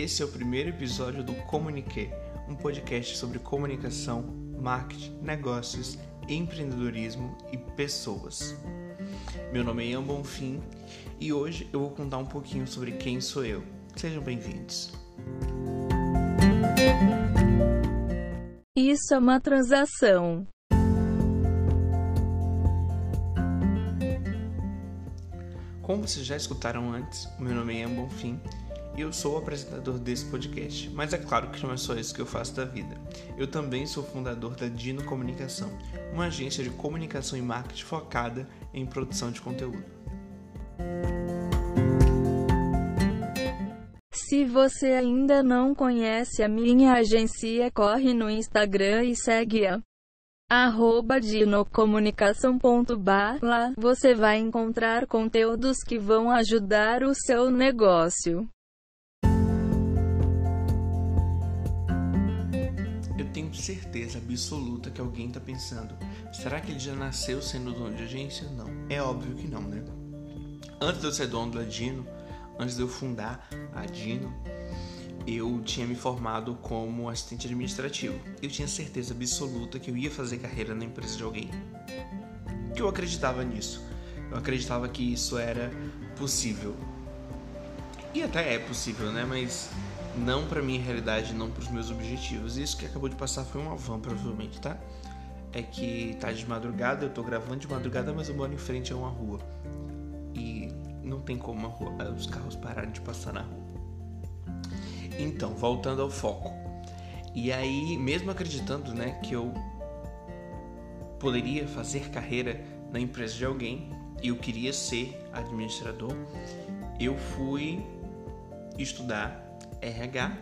Esse é o primeiro episódio do Comuniquer, um podcast sobre comunicação, marketing, negócios, empreendedorismo e pessoas. Meu nome é Ian Bonfim e hoje eu vou contar um pouquinho sobre quem sou eu. Sejam bem-vindos. Isso é uma transação. Como vocês já escutaram antes, meu nome é Ian Bonfim e eu sou o apresentador desse podcast. Mas é claro que não é só isso que eu faço da vida. Eu também sou fundador da Dino Comunicação, uma agência de comunicação e marketing focada em produção de conteúdo. Se você ainda não conhece a minha agência, corre no Instagram e segue a arroba dinocomunicação.bar. Lá você vai encontrar conteúdos que vão ajudar o seu negócio. Tenho certeza absoluta que alguém está pensando: será que ele já nasceu sendo dono de agência? Não, é óbvio que não, né? Antes de eu ser dono da Dino, antes de eu fundar a Dino, eu tinha me formado como assistente administrativo. Eu tinha certeza absoluta que eu ia fazer carreira na empresa de alguém. Que eu acreditava nisso. Eu acreditava que isso era possível. E até é possível, né? Mas não para minha realidade, não para os meus objetivos. Isso que acabou de passar foi uma van, provavelmente, tá? É que tá de madrugada, eu tô gravando de madrugada, mas eu moro em frente a uma rua. E não tem como rua, os carros pararem de passar na rua. Então, voltando ao foco. E aí, mesmo acreditando, né, que eu poderia fazer carreira na empresa de alguém, eu queria ser administrador, eu fui estudar RH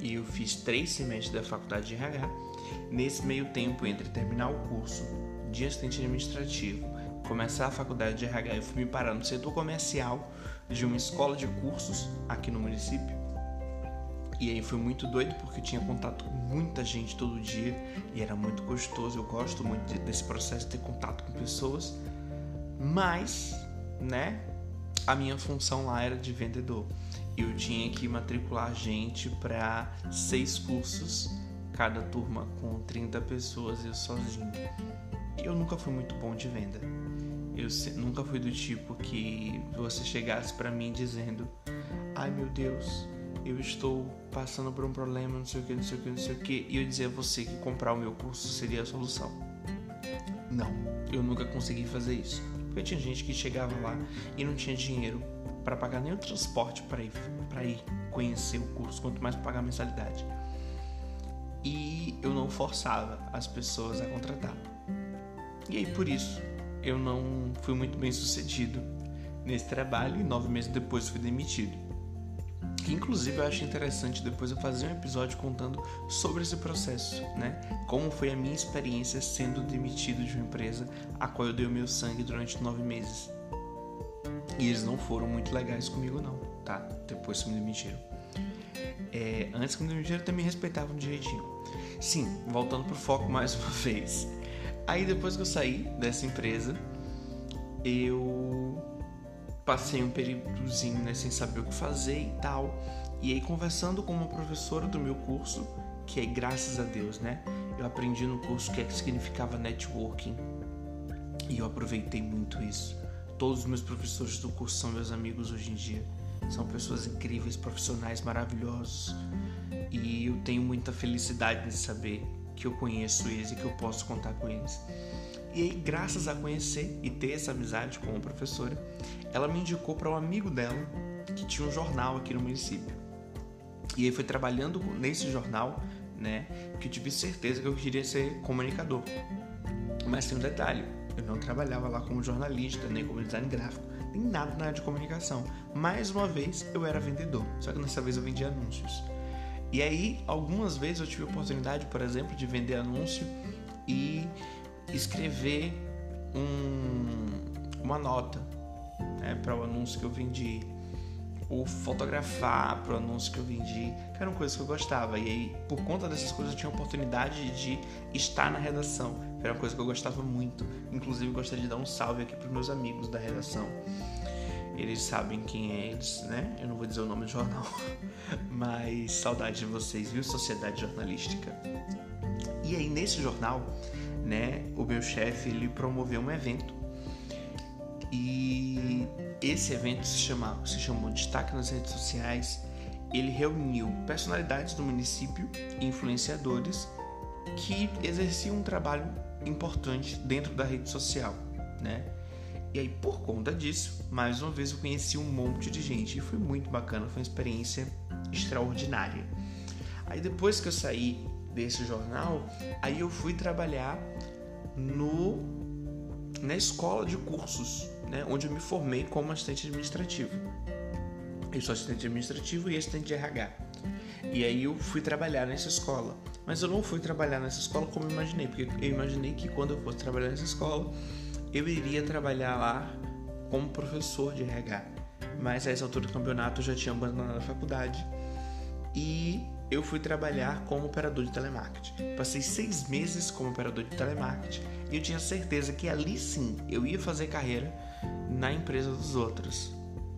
e eu fiz três semestres da faculdade de RH. Nesse meio tempo, entre terminar o curso de assistente administrativo, começar a faculdade de RH, eu fui me parar no setor comercial de uma escola de cursos aqui no município. E aí foi muito doido porque eu tinha contato com muita gente todo dia e era muito gostoso. Eu gosto muito desse processo de ter contato com pessoas. Mas, né, a minha função lá era de vendedor. Eu tinha que matricular gente para seis cursos, cada turma com 30 pessoas, eu sozinho. Eu nunca fui muito bom de venda. Eu nunca fui do tipo que você chegasse para mim dizendo: "Ai meu Deus, eu estou passando por um problema, não sei o que, não sei o que, não sei o que", e eu dizer a você que comprar o meu curso seria a solução. Não, eu nunca consegui fazer isso. Porque tinha gente que chegava lá e não tinha dinheiro para pagar o transporte para ir, para ir conhecer o curso, quanto mais pagar mensalidade. E eu não forçava as pessoas a contratar. E aí por isso eu não fui muito bem sucedido nesse trabalho e nove meses depois fui demitido. Inclusive eu acho interessante depois eu fazer um episódio contando sobre esse processo, né? Como foi a minha experiência sendo demitido de uma empresa a qual eu dei o meu sangue durante nove meses. E eles não foram muito legais comigo não, tá? Depois que me demitiram. É, antes que me demitiram também respeitavam direitinho. Sim, voltando pro foco mais uma vez. Aí depois que eu saí dessa empresa, eu passei um períodozinho né, sem saber o que fazer e tal. E aí conversando com uma professora do meu curso, que é graças a Deus, né? Eu aprendi no curso o que, é que significava networking. E eu aproveitei muito isso. Todos os meus professores do curso são meus amigos hoje em dia. São pessoas incríveis, profissionais maravilhosos. E eu tenho muita felicidade de saber que eu conheço eles e que eu posso contar com eles. E aí, graças a conhecer e ter essa amizade com a professora, ela me indicou para um amigo dela que tinha um jornal aqui no município. E aí foi trabalhando nesse jornal, né, que eu tive certeza que eu queria ser comunicador. Mas tem um detalhe, eu não trabalhava lá como jornalista, nem como design gráfico, nem nada na área de comunicação. Mais uma vez, eu era vendedor, só que dessa vez eu vendia anúncios. E aí, algumas vezes eu tive a oportunidade, por exemplo, de vender anúncio e escrever um, uma nota né, para o anúncio que eu vendi, ou fotografar para o anúncio que eu vendi, que eram coisas que eu gostava. E aí, por conta dessas coisas, eu tinha a oportunidade de estar na redação, que era uma coisa que eu gostava muito. Inclusive, gostaria de dar um salve aqui para meus amigos da redação. Eles sabem quem é eles, né? Eu não vou dizer o nome do jornal, mas saudade de vocês, viu? Sociedade Jornalística. E aí, nesse jornal, né, o meu chefe ele promoveu um evento e esse evento se, chama, se chamou Destaque nas Redes Sociais. Ele reuniu personalidades do município e influenciadores que exerciam um trabalho importante dentro da rede social, né? E aí, por conta disso, mais uma vez eu conheci um monte de gente e foi muito bacana, foi uma experiência extraordinária. Aí depois que eu saí desse jornal, aí eu fui trabalhar no na escola de cursos, né, onde eu me formei como assistente administrativo. Eu sou assistente administrativo e assistente de RH. E aí eu fui trabalhar nessa escola. Mas eu não fui trabalhar nessa escola como eu imaginei, porque eu imaginei que quando eu fosse trabalhar nessa escola, eu iria trabalhar lá como professor de RH. Mas a essa altura do campeonato eu já tinha abandonado a faculdade e eu fui trabalhar como operador de telemarketing. Passei seis meses como operador de telemarketing e eu tinha certeza que ali sim eu ia fazer carreira na empresa dos outros.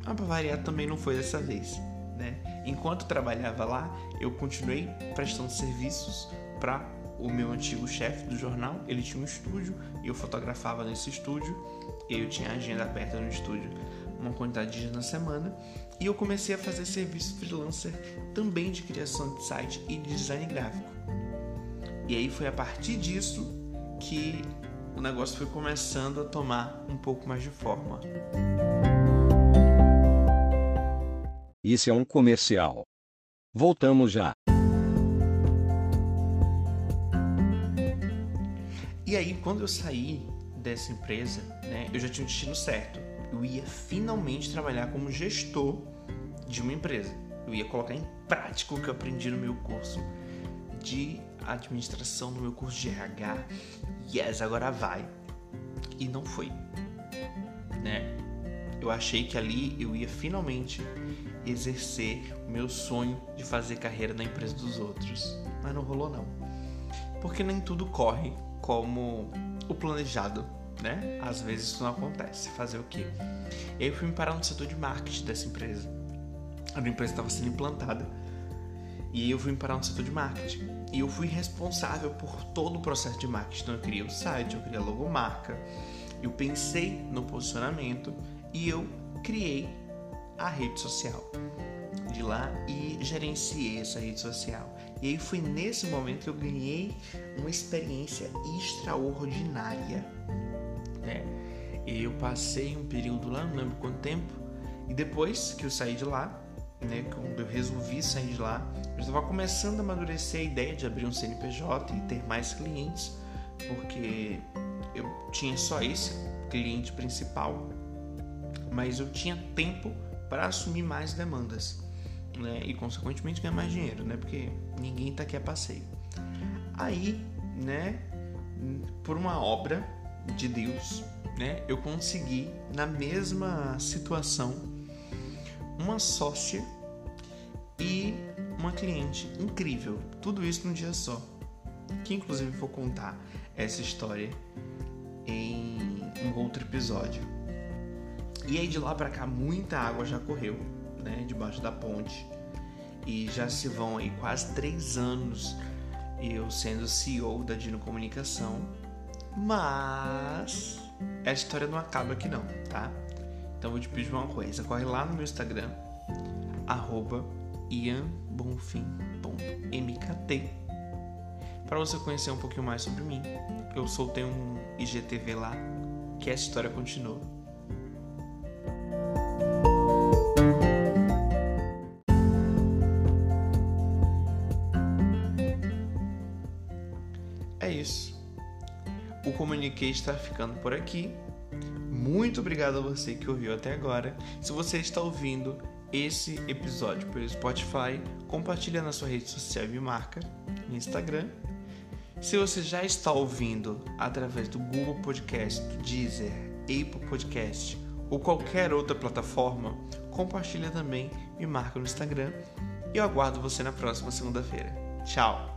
Mas para variar também não foi dessa vez. Né? Enquanto trabalhava lá, eu continuei prestando serviços para o meu antigo chefe do jornal. Ele tinha um estúdio e eu fotografava nesse estúdio. Eu tinha a agenda aberta no estúdio uma quantidade de dias na semana e eu comecei a fazer serviço freelancer também de criação de site e de design gráfico. E aí foi a partir disso que o negócio foi começando a tomar um pouco mais de forma. Isso é um comercial. Voltamos já. E aí, quando eu saí dessa empresa, né, eu já tinha um destino certo. Eu ia finalmente trabalhar como gestor de uma empresa. Eu ia colocar em prática o que eu aprendi no meu curso de administração, no meu curso de RH. Yes, agora vai. E não foi. Né? Eu achei que ali eu ia finalmente exercer o meu sonho de fazer carreira na empresa dos outros. Mas não rolou não. Porque nem tudo corre como o planejado, né? Às vezes isso não acontece. Fazer o quê? Eu fui me parar no setor de marketing dessa empresa. A minha empresa estava sendo implantada. E eu fui me parar no setor de marketing. E eu fui responsável por todo o processo de marketing. Então eu criei o site, eu criei a logomarca, eu pensei no posicionamento e eu criei a rede social de lá e gerenciei essa rede social. E aí foi nesse momento que eu ganhei uma experiência extraordinária. Né? Eu passei um período lá, não lembro quanto tempo, e depois que eu saí de lá, né, quando eu resolvi sair de lá, eu estava começando a amadurecer a ideia de abrir um CNPJ e ter mais clientes, porque eu tinha só esse cliente principal, mas eu tinha tempo para assumir mais demandas né, e consequentemente ganhar mais dinheiro, né, porque ninguém está aqui a passeio. Aí, né, por uma obra de Deus, né, eu consegui na mesma situação uma sócia e uma cliente incrível. Tudo isso num dia só. Que inclusive vou contar essa história em um outro episódio. E aí de lá para cá muita água já correu, né, debaixo da ponte. E já se vão aí quase três anos eu sendo CEO da Dino Comunicação. Mas a história não acaba aqui não, tá? Então vou te pedir uma coisa, corre lá no meu Instagram, arroba ianbonfim.mkt para você conhecer um pouquinho mais sobre mim. Eu soltei um IGTV lá, que a história continua. É isso. O Comuniquei está ficando por aqui. Muito obrigado a você que ouviu até agora. Se você está ouvindo esse episódio pelo Spotify, compartilha na sua rede social e me marca no Instagram. Se você já está ouvindo através do Google Podcast, do Deezer, Apple Podcast ou qualquer outra plataforma, compartilha também, me marca no Instagram e eu aguardo você na próxima segunda-feira. Tchau!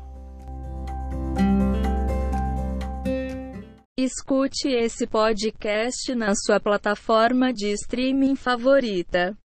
Escute esse podcast na sua plataforma de streaming favorita.